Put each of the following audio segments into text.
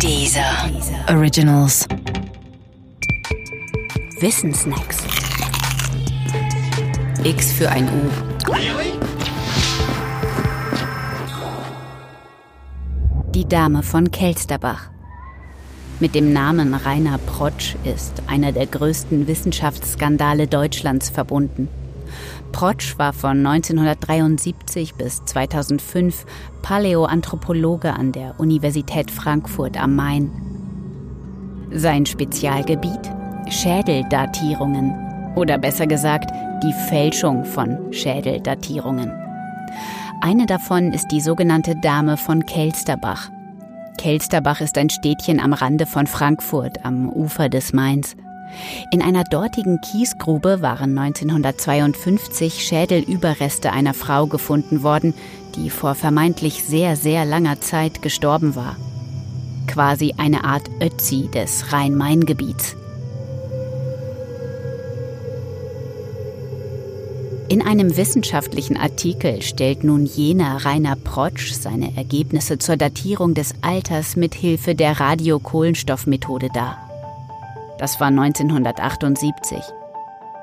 Dieser Originals. Wissensnacks. X für ein U. Die Dame von Kelsterbach. Mit dem Namen Rainer Protsch ist einer der größten Wissenschaftsskandale Deutschlands verbunden. Protsch war von 1973 bis 2005 Paläoanthropologe an der Universität Frankfurt am Main. Sein Spezialgebiet? Schädeldatierungen. Oder besser gesagt, die Fälschung von Schädeldatierungen. Eine davon ist die sogenannte Dame von Kelsterbach. Kelsterbach ist ein Städtchen am Rande von Frankfurt am Ufer des Mains. In einer dortigen Kiesgrube waren 1952 Schädelüberreste einer Frau gefunden worden, die vor vermeintlich sehr, sehr langer Zeit gestorben war. Quasi eine Art Ötzi des Rhein-Main-Gebiets. In einem wissenschaftlichen Artikel stellt nun jener Rainer Protsch seine Ergebnisse zur Datierung des Alters mit Hilfe der Radiokohlenstoffmethode dar. Das war 1978.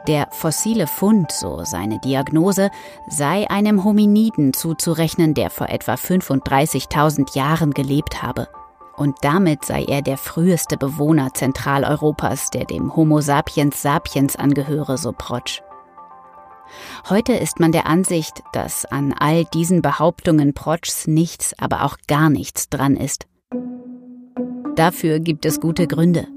Der fossile Fund, so seine Diagnose, sei einem Hominiden zuzurechnen, der vor etwa 35.000 Jahren gelebt habe. Und damit sei er der früheste Bewohner Zentraleuropas, der dem Homo sapiens sapiens angehöre, so Protsch. Heute ist man der Ansicht, dass an all diesen Behauptungen Protschs nichts, aber auch gar nichts dran ist. Dafür gibt es gute Gründe.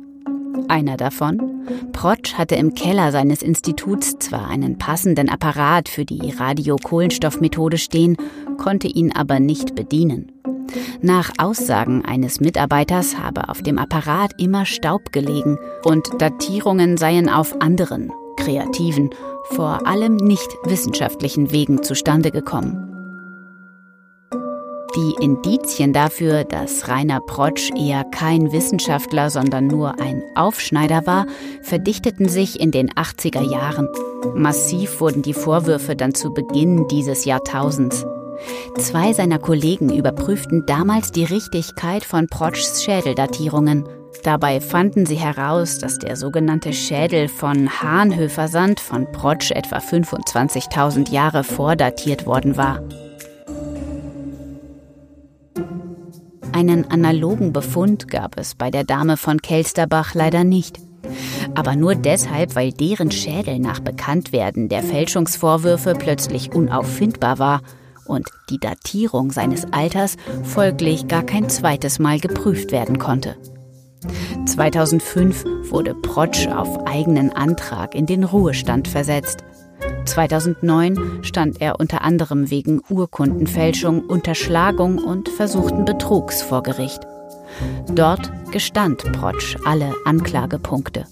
Einer davon, Protsch hatte im Keller seines Instituts zwar einen passenden Apparat für die Radiokohlenstoffmethode stehen, konnte ihn aber nicht bedienen. Nach Aussagen eines Mitarbeiters habe auf dem Apparat immer Staub gelegen und Datierungen seien auf anderen, kreativen, vor allem nicht wissenschaftlichen Wegen zustande gekommen. Die Indizien dafür, dass Rainer Protsch eher kein Wissenschaftler, sondern nur ein Aufschneider war, verdichteten sich in den 80er Jahren. Massiv wurden die Vorwürfe dann zu Beginn dieses Jahrtausends. Zwei seiner Kollegen überprüften damals die Richtigkeit von Protschs Schädeldatierungen. Dabei fanden sie heraus, dass der sogenannte Schädel von Hahnhöfer-Sand von Protsch etwa 25.000 Jahre vordatiert worden war. Einen analogen Befund gab es bei der Dame von Kelsterbach leider nicht. Aber nur deshalb, weil deren Schädel nach Bekanntwerden der Fälschungsvorwürfe plötzlich unauffindbar war und die Datierung seines Alters folglich gar kein zweites Mal geprüft werden konnte. 2005 wurde Protsch auf eigenen Antrag in den Ruhestand versetzt. 2009 stand er unter anderem wegen Urkundenfälschung, Unterschlagung und versuchten Betrugs vor Gericht. Dort gestand Protsch alle Anklagepunkte.